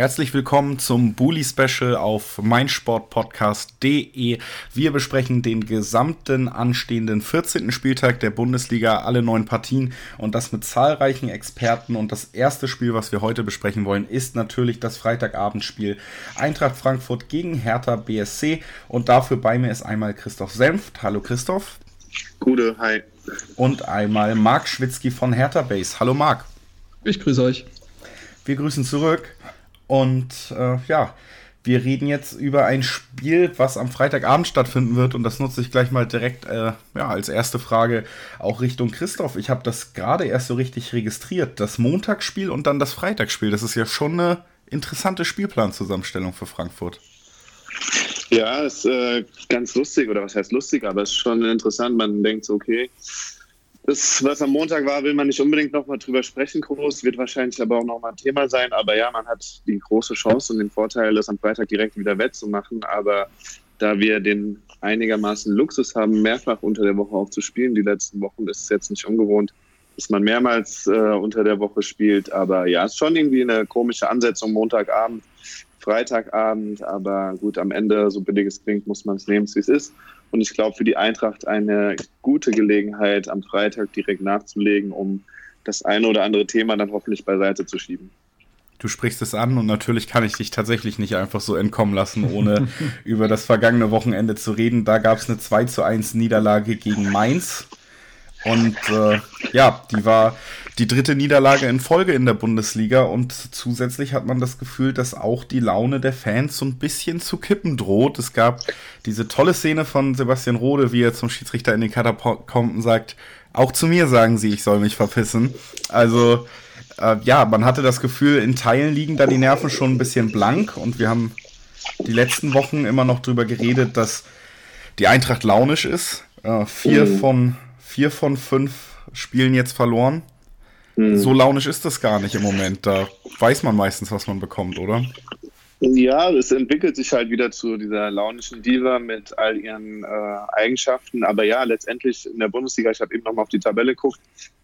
Herzlich willkommen zum Bully Special auf meinsportpodcast.de. Wir besprechen den gesamten anstehenden 14. Spieltag der Bundesliga, alle neun Partien und das mit zahlreichen Experten. Und das erste Spiel, was wir heute besprechen wollen, ist natürlich das Freitagabendspiel Eintracht Frankfurt gegen Hertha BSC. Und dafür bei mir ist einmal Christoph Senft. Hallo Christoph. Gute, hi. Und einmal Marc Schwitzky von Hertha Base. Hallo Marc. Ich grüße euch. Wir grüßen zurück. Und äh, ja, wir reden jetzt über ein Spiel, was am Freitagabend stattfinden wird. Und das nutze ich gleich mal direkt äh, ja, als erste Frage auch Richtung Christoph. Ich habe das gerade erst so richtig registriert. Das Montagsspiel und dann das Freitagsspiel. Das ist ja schon eine interessante Spielplanzusammenstellung für Frankfurt. Ja, ist äh, ganz lustig, oder was heißt lustig, aber es ist schon interessant. Man denkt so, okay, das, was am Montag war, will man nicht unbedingt nochmal drüber sprechen, groß, wird wahrscheinlich aber auch nochmal ein Thema sein. Aber ja, man hat die große Chance und den Vorteil, das am Freitag direkt wieder wettzumachen. Aber da wir den einigermaßen Luxus haben, mehrfach unter der Woche auch zu spielen, die letzten Wochen, ist es jetzt nicht ungewohnt, dass man mehrmals äh, unter der Woche spielt. Aber ja, es ist schon irgendwie eine komische Ansetzung, Montagabend, Freitagabend. Aber gut, am Ende, so billig es klingt, muss man es nehmen, wie es ist. Und ich glaube, für die Eintracht eine gute Gelegenheit, am Freitag direkt nachzulegen, um das eine oder andere Thema dann hoffentlich beiseite zu schieben. Du sprichst es an und natürlich kann ich dich tatsächlich nicht einfach so entkommen lassen, ohne über das vergangene Wochenende zu reden. Da gab es eine 2 zu 1 Niederlage gegen Mainz. Und äh, ja, die war die dritte Niederlage in Folge in der Bundesliga und zusätzlich hat man das Gefühl, dass auch die Laune der Fans so ein bisschen zu kippen droht. Es gab diese tolle Szene von Sebastian Rode, wie er zum Schiedsrichter in den Katakomben sagt, auch zu mir sagen sie, ich soll mich verpissen. Also äh, ja, man hatte das Gefühl, in Teilen liegen da die Nerven schon ein bisschen blank und wir haben die letzten Wochen immer noch drüber geredet, dass die Eintracht launisch ist. Äh, vier, mhm. von, vier von fünf Spielen jetzt verloren. Hm. So launisch ist das gar nicht im Moment. Da weiß man meistens, was man bekommt, oder? Ja, es entwickelt sich halt wieder zu dieser launischen Diva mit all ihren äh, Eigenschaften. Aber ja, letztendlich in der Bundesliga, ich habe eben nochmal auf die Tabelle geguckt,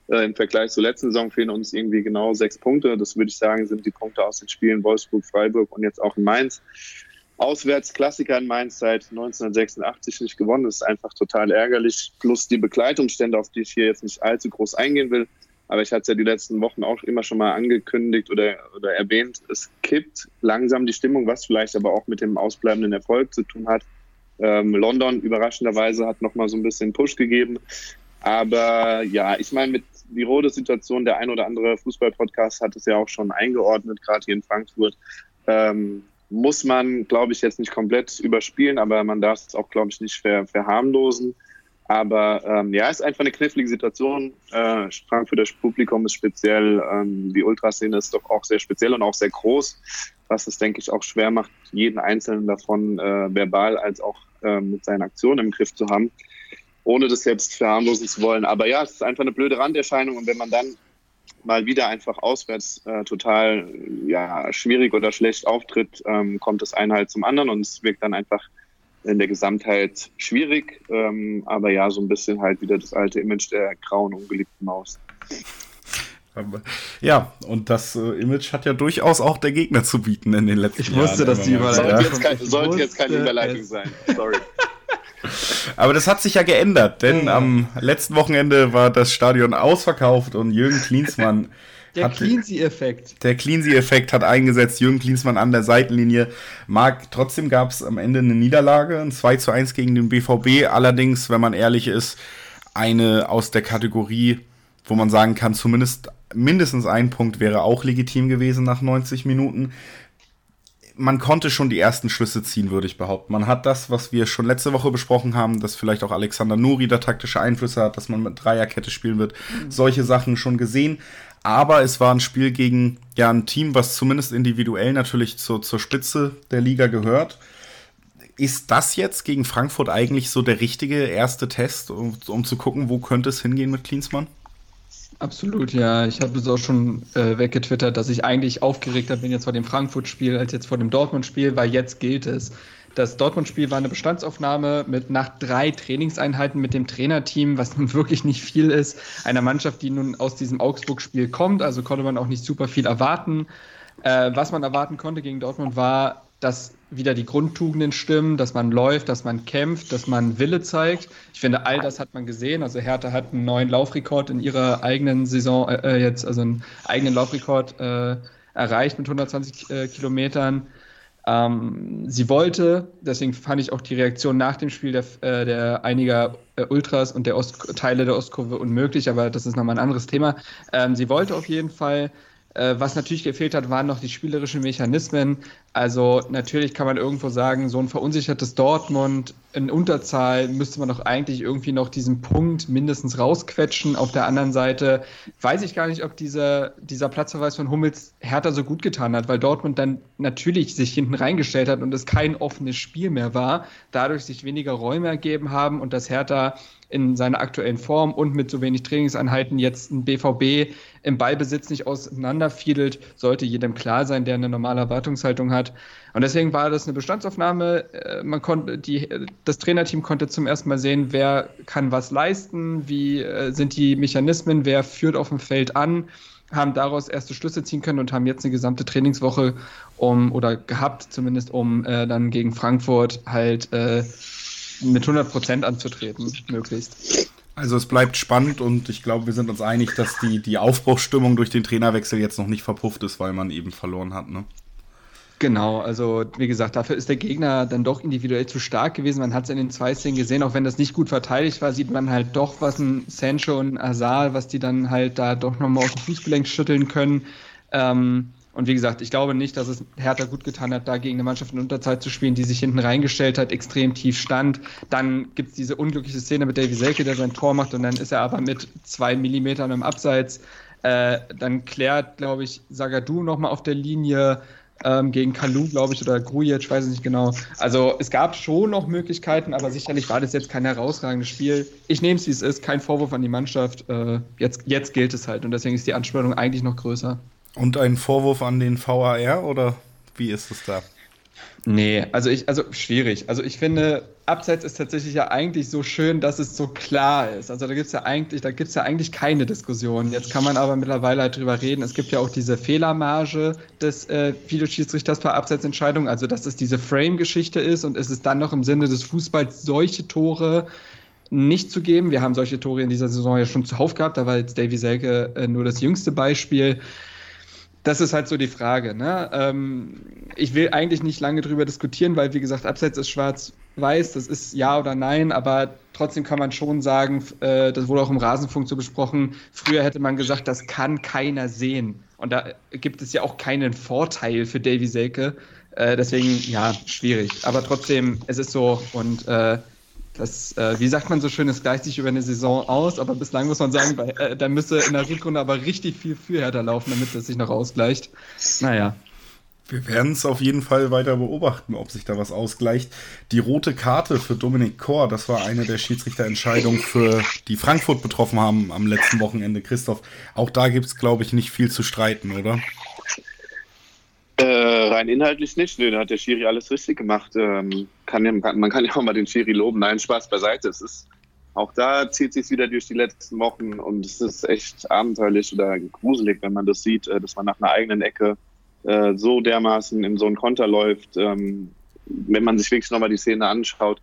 äh, im Vergleich zur letzten Saison fehlen uns irgendwie genau sechs Punkte. Das würde ich sagen, sind die Punkte aus den Spielen Wolfsburg, Freiburg und jetzt auch in Mainz. Auswärts Klassiker in Mainz seit 1986 nicht gewonnen. Das ist einfach total ärgerlich. Plus die Begleitumstände, auf die ich hier jetzt nicht allzu groß eingehen will. Aber ich hatte es ja die letzten Wochen auch immer schon mal angekündigt oder, oder erwähnt. Es kippt langsam die Stimmung, was vielleicht aber auch mit dem ausbleibenden Erfolg zu tun hat. Ähm, London überraschenderweise hat nochmal so ein bisschen Push gegeben. Aber ja, ich meine, mit die rote Situation, der ein oder andere Fußball-Podcast hat es ja auch schon eingeordnet, gerade hier in Frankfurt. Ähm, muss man, glaube ich, jetzt nicht komplett überspielen, aber man darf es auch, glaube ich, nicht ver verharmlosen. Aber ähm, ja, es ist einfach eine knifflige Situation. Äh, Frankfurter Publikum ist speziell, ähm, die Ultraszene ist doch auch sehr speziell und auch sehr groß, was es, denke ich, auch schwer macht, jeden Einzelnen davon äh, verbal als auch äh, mit seinen Aktionen im Griff zu haben, ohne das selbst verharmlosen zu wollen. Aber ja, es ist einfach eine blöde Randerscheinung und wenn man dann mal wieder einfach auswärts äh, total ja, schwierig oder schlecht auftritt, ähm, kommt das eine halt zum anderen und es wirkt dann einfach in der Gesamtheit schwierig, ähm, aber ja, so ein bisschen halt wieder das alte Image der grauen, ungeliebten Maus. Ja, und das äh, Image hat ja durchaus auch der Gegner zu bieten in den letzten Jahren. Ich wusste, dass die Überleitung sollte, jetzt kein, sollte jetzt keine Überleitung sein. Sorry. Aber das hat sich ja geändert, denn mhm. am letzten Wochenende war das Stadion ausverkauft und Jürgen Klinsmann der Cleansy-Effekt. Der Cleansy-Effekt hat eingesetzt. Jürgen Klinsmann an der Seitenlinie. Marc, trotzdem gab es am Ende eine Niederlage, ein 2 zu 1 gegen den BVB. Allerdings, wenn man ehrlich ist, eine aus der Kategorie, wo man sagen kann, zumindest mindestens ein Punkt wäre auch legitim gewesen nach 90 Minuten. Man konnte schon die ersten Schlüsse ziehen, würde ich behaupten. Man hat das, was wir schon letzte Woche besprochen haben, dass vielleicht auch Alexander Nuri da taktische Einflüsse hat, dass man mit Dreierkette spielen wird. Mhm. Solche Sachen schon gesehen aber es war ein Spiel gegen ja, ein Team, was zumindest individuell natürlich zur, zur Spitze der Liga gehört. Ist das jetzt gegen Frankfurt eigentlich so der richtige erste Test, um, um zu gucken, wo könnte es hingehen mit Klinsmann? Absolut, ja. Ich habe es auch schon äh, weggetwittert, dass ich eigentlich aufgeregter bin jetzt vor dem Frankfurt-Spiel als jetzt vor dem Dortmund-Spiel, weil jetzt gilt es. Das Dortmund-Spiel war eine Bestandsaufnahme mit nach drei Trainingseinheiten mit dem Trainerteam, was nun wirklich nicht viel ist. Einer Mannschaft, die nun aus diesem Augsburg-Spiel kommt, also konnte man auch nicht super viel erwarten. Äh, was man erwarten konnte gegen Dortmund war, dass wieder die Grundtugenden stimmen, dass man läuft, dass man kämpft, dass man Wille zeigt. Ich finde, all das hat man gesehen. Also Hertha hat einen neuen Laufrekord in ihrer eigenen Saison äh, jetzt, also einen eigenen Laufrekord äh, erreicht mit 120 äh, Kilometern. Ähm, sie wollte, deswegen fand ich auch die Reaktion nach dem Spiel der, äh, der einiger äh, Ultras und der Ost Teile der Ostkurve unmöglich, aber das ist nochmal ein anderes Thema. Ähm, sie wollte auf jeden Fall was natürlich gefehlt hat, waren noch die spielerischen Mechanismen. Also natürlich kann man irgendwo sagen, so ein verunsichertes Dortmund in Unterzahl müsste man doch eigentlich irgendwie noch diesen Punkt mindestens rausquetschen. Auf der anderen Seite weiß ich gar nicht, ob dieser, dieser Platzverweis von Hummels Hertha so gut getan hat, weil Dortmund dann natürlich sich hinten reingestellt hat und es kein offenes Spiel mehr war, dadurch sich weniger Räume ergeben haben und das Hertha in seiner aktuellen Form und mit so wenig Trainingseinheiten jetzt ein BVB im Ballbesitz nicht auseinanderfiedelt, sollte jedem klar sein, der eine normale Erwartungshaltung hat. Und deswegen war das eine Bestandsaufnahme. Äh, man konnte, die, das Trainerteam konnte zum ersten Mal sehen, wer kann was leisten, wie äh, sind die Mechanismen, wer führt auf dem Feld an, haben daraus erste Schlüsse ziehen können und haben jetzt eine gesamte Trainingswoche um oder gehabt, zumindest um äh, dann gegen Frankfurt halt äh, mit 100 Prozent anzutreten, möglichst. Also es bleibt spannend und ich glaube, wir sind uns einig, dass die, die Aufbruchsstimmung durch den Trainerwechsel jetzt noch nicht verpufft ist, weil man eben verloren hat. Ne? Genau, also wie gesagt, dafür ist der Gegner dann doch individuell zu stark gewesen. Man hat es in den zwei Szenen gesehen, auch wenn das nicht gut verteidigt war, sieht man halt doch, was ein Sancho und Azar, was die dann halt da doch nochmal auf dem Fußgelenk schütteln können. Ähm, und wie gesagt, ich glaube nicht, dass es Hertha gut getan hat, da gegen eine Mannschaft in Unterzeit zu spielen, die sich hinten reingestellt hat, extrem tief stand. Dann gibt es diese unglückliche Szene mit Davy Selke, der sein Tor macht und dann ist er aber mit zwei Millimetern im Abseits. Äh, dann klärt, glaube ich, Sagadu nochmal auf der Linie ähm, gegen Kalu, glaube ich, oder Grujic, ich weiß nicht genau. Also es gab schon noch Möglichkeiten, aber sicherlich war das jetzt kein herausragendes Spiel. Ich nehme es, wie es ist, kein Vorwurf an die Mannschaft. Äh, jetzt, jetzt gilt es halt und deswegen ist die Anspannung eigentlich noch größer. Und ein Vorwurf an den VAR oder wie ist es da? Nee, also ich, also schwierig. Also ich finde, Abseits ist tatsächlich ja eigentlich so schön, dass es so klar ist. Also da gibt es ja eigentlich, da gibt es ja eigentlich keine Diskussion. Jetzt kann man aber mittlerweile halt drüber reden. Es gibt ja auch diese Fehlermarge des äh, Videoschiedsrichters bei Abseitsentscheidungen, also dass es diese Frame-Geschichte ist und es ist dann noch im Sinne des Fußballs solche Tore nicht zu geben. Wir haben solche Tore in dieser Saison ja schon zuhauf gehabt, da war jetzt Davy Selke äh, nur das jüngste Beispiel das ist halt so die Frage. Ne? Ähm, ich will eigentlich nicht lange drüber diskutieren, weil, wie gesagt, Abseits ist schwarz-weiß, das ist ja oder nein, aber trotzdem kann man schon sagen, äh, das wurde auch im Rasenfunk so besprochen, früher hätte man gesagt, das kann keiner sehen. Und da gibt es ja auch keinen Vorteil für Davy Selke. Äh, deswegen, ja, schwierig. Aber trotzdem, es ist so und äh, das, äh, wie sagt man so schön, es gleicht sich über eine Saison aus, aber bislang muss man sagen, bei, äh, da müsste in der Rückrunde aber richtig viel für Hertha laufen, damit es sich noch ausgleicht. Naja. Wir werden es auf jeden Fall weiter beobachten, ob sich da was ausgleicht. Die rote Karte für Dominik Kor, das war eine der Schiedsrichterentscheidungen, für die Frankfurt betroffen haben am letzten Wochenende. Christoph, auch da gibt es, glaube ich, nicht viel zu streiten, oder? Rein inhaltlich nicht. Nö, da hat der Schiri alles richtig gemacht. Ähm, kann, man kann ja auch mal den Schiri loben. Nein, Spaß beiseite. Es ist, auch da zieht sich wieder durch die letzten Wochen und es ist echt abenteuerlich oder gruselig, wenn man das sieht, äh, dass man nach einer eigenen Ecke äh, so dermaßen in so einen Konter läuft. Ähm, wenn man sich wirklich nochmal die Szene anschaut,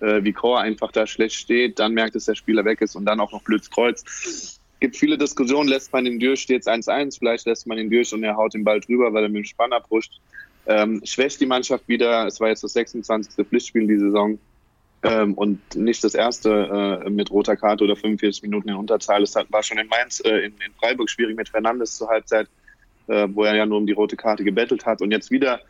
äh, wie Chor einfach da schlecht steht, dann merkt es, der Spieler weg ist und dann auch noch blöds kreuzt gibt viele Diskussionen, lässt man ihn durch, steht es 1-1, vielleicht lässt man ihn durch und er haut den Ball drüber, weil er mit dem Spann abruscht. Ähm, schwächt die Mannschaft wieder. Es war jetzt das 26. Pflichtspiel die Saison ähm, und nicht das erste äh, mit roter Karte oder 45 Minuten in Unterzahl. Es war schon in Mainz, äh, in, in, Freiburg schwierig mit Fernandes zur Halbzeit, äh, wo er ja nur um die rote Karte gebettelt hat und jetzt wieder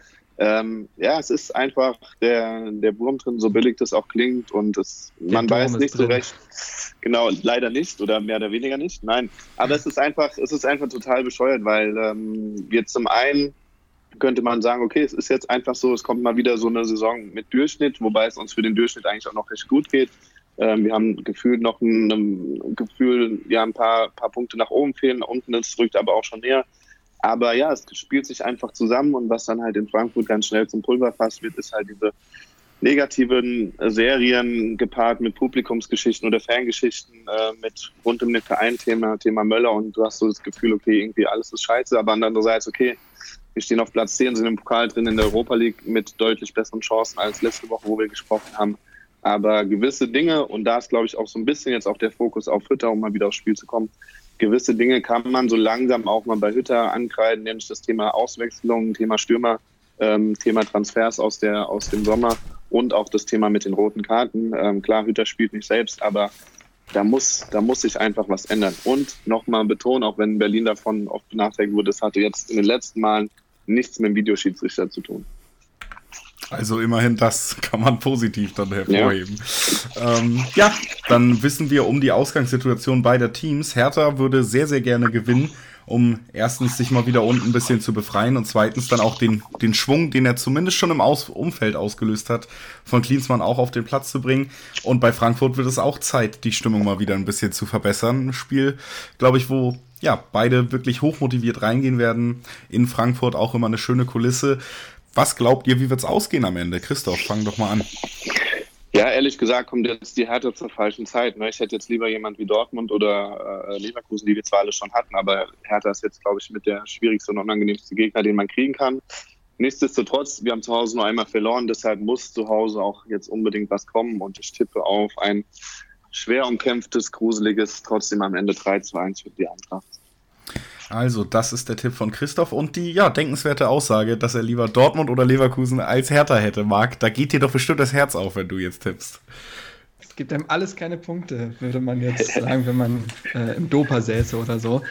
ähm, ja, es ist einfach der, der Wurm drin, so billig das auch klingt und es, man weiß nicht drin. so recht. Genau, leider nicht oder mehr oder weniger nicht. Nein, aber es ist einfach, es ist einfach total bescheuert, weil ähm, wir zum einen könnte man sagen, okay, es ist jetzt einfach so, es kommt mal wieder so eine Saison mit Durchschnitt, wobei es uns für den Durchschnitt eigentlich auch noch recht gut geht. Ähm, wir haben gefühlt noch ein, ein Gefühl, ja, ein paar, paar Punkte nach oben fehlen, unten ist rückt aber auch schon näher. Aber ja, es spielt sich einfach zusammen und was dann halt in Frankfurt ganz schnell zum Pulverfass wird, ist halt diese negativen Serien gepaart mit Publikumsgeschichten oder Fangeschichten, äh, mit rund um den Verein Thema, Thema Möller und du hast so das Gefühl, okay, irgendwie alles ist scheiße, aber andererseits, okay, wir stehen auf Platz 10, sind im Pokal drin in der Europa League mit deutlich besseren Chancen als letzte Woche, wo wir gesprochen haben. Aber gewisse Dinge, und da ist, glaube ich, auch so ein bisschen jetzt auch der Fokus auf Hütter, um mal wieder aufs Spiel zu kommen, gewisse Dinge kann man so langsam auch mal bei Hütter ankreiden, nämlich das Thema Auswechslung, Thema Stürmer, ähm, Thema Transfers aus, der, aus dem Sommer und auch das Thema mit den roten Karten. Ähm, klar, Hütter spielt nicht selbst, aber da muss, da muss sich einfach was ändern. Und nochmal betonen, auch wenn Berlin davon oft benachteiligt wurde, das hatte jetzt in den letzten Malen nichts mit dem Videoschiedsrichter zu tun. Also immerhin das kann man positiv dann hervorheben. Ja. Ähm, ja, dann wissen wir um die Ausgangssituation beider Teams. Hertha würde sehr, sehr gerne gewinnen, um erstens sich mal wieder unten ein bisschen zu befreien und zweitens dann auch den, den Schwung, den er zumindest schon im Aus Umfeld ausgelöst hat, von Klinsmann auch auf den Platz zu bringen. Und bei Frankfurt wird es auch Zeit, die Stimmung mal wieder ein bisschen zu verbessern. Ein Spiel, glaube ich, wo ja, beide wirklich hochmotiviert reingehen werden. In Frankfurt auch immer eine schöne Kulisse. Was glaubt ihr, wie wird es ausgehen am Ende? Christoph, fang doch mal an. Ja, ehrlich gesagt kommt jetzt die Härte zur falschen Zeit. Ne? Ich hätte jetzt lieber jemand wie Dortmund oder äh, Leverkusen, die wir zwar alle schon hatten, aber Hertha ist jetzt, glaube ich, mit der schwierigste und unangenehmste Gegner, den man kriegen kann. Nichtsdestotrotz, wir haben zu Hause nur einmal verloren, deshalb muss zu Hause auch jetzt unbedingt was kommen und ich tippe auf ein schwer umkämpftes, gruseliges, trotzdem am Ende 3-2-1 für die Eintracht. Also, das ist der Tipp von Christoph und die ja denkenswerte Aussage, dass er lieber Dortmund oder Leverkusen als Hertha hätte, Marc. Da geht dir doch bestimmt das Herz auf, wenn du jetzt tippst gibt einem alles keine Punkte, würde man jetzt sagen, wenn man äh, im Dopa säße oder so.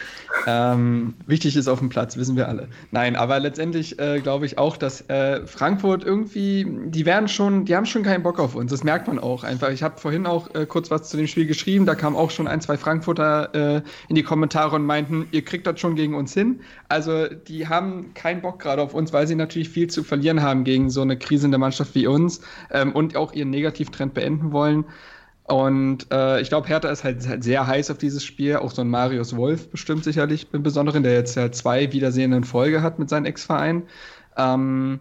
Ähm, wichtig ist auf dem Platz, wissen wir alle. Nein, aber letztendlich äh, glaube ich auch, dass äh, Frankfurt irgendwie, die werden schon, die haben schon keinen Bock auf uns. Das merkt man auch einfach. Ich habe vorhin auch äh, kurz was zu dem Spiel geschrieben. Da kamen auch schon ein, zwei Frankfurter äh, in die Kommentare und meinten, ihr kriegt das schon gegen uns hin. Also die haben keinen Bock gerade auf uns, weil sie natürlich viel zu verlieren haben gegen so eine krisende Mannschaft wie uns ähm, und auch ihren Negativtrend beenden wollen. Und äh, ich glaube, Hertha ist halt, halt, sehr heiß auf dieses Spiel. Auch so ein Marius Wolf bestimmt sicherlich im Besonderen, der jetzt ja zwei Wiedersehen in Folge hat mit seinem Ex-Verein. Ähm,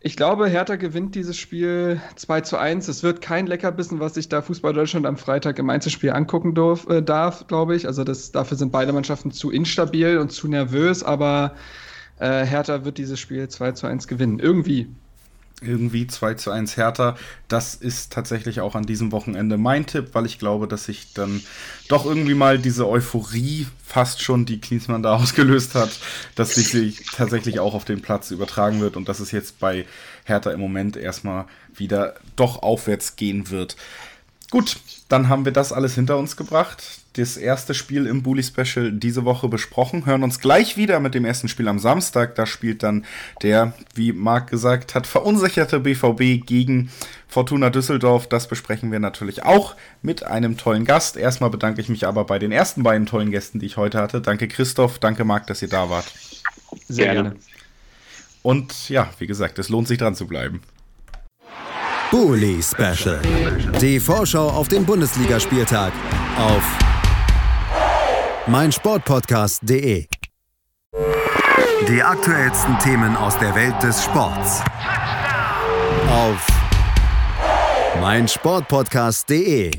ich glaube, Hertha gewinnt dieses Spiel 2 zu 1. Es wird kein Leckerbissen, was sich da Fußball Deutschland am Freitag im Einzelspiel angucken darf, äh, darf glaube ich. Also das, dafür sind beide Mannschaften zu instabil und zu nervös, aber äh, Hertha wird dieses Spiel 2 zu 1 gewinnen. Irgendwie irgendwie 2 zu 1 härter. Das ist tatsächlich auch an diesem Wochenende mein Tipp, weil ich glaube, dass sich dann doch irgendwie mal diese Euphorie fast schon, die Klinsmann da ausgelöst hat, dass sich tatsächlich auch auf den Platz übertragen wird und dass es jetzt bei Hertha im Moment erstmal wieder doch aufwärts gehen wird. Gut, dann haben wir das alles hinter uns gebracht das erste Spiel im Bully Special diese Woche besprochen. Hören uns gleich wieder mit dem ersten Spiel am Samstag. Da spielt dann der, wie Marc gesagt hat, verunsicherte BVB gegen Fortuna Düsseldorf. Das besprechen wir natürlich auch mit einem tollen Gast. Erstmal bedanke ich mich aber bei den ersten beiden tollen Gästen, die ich heute hatte. Danke Christoph, danke Marc, dass ihr da wart. Sehr gerne. Und ja, wie gesagt, es lohnt sich dran zu bleiben. Bully Special. Die Vorschau auf den Bundesligaspieltag auf meinsportpodcast.de. Die aktuellsten Themen aus der Welt des Sports. Auf meinsportpodcast.de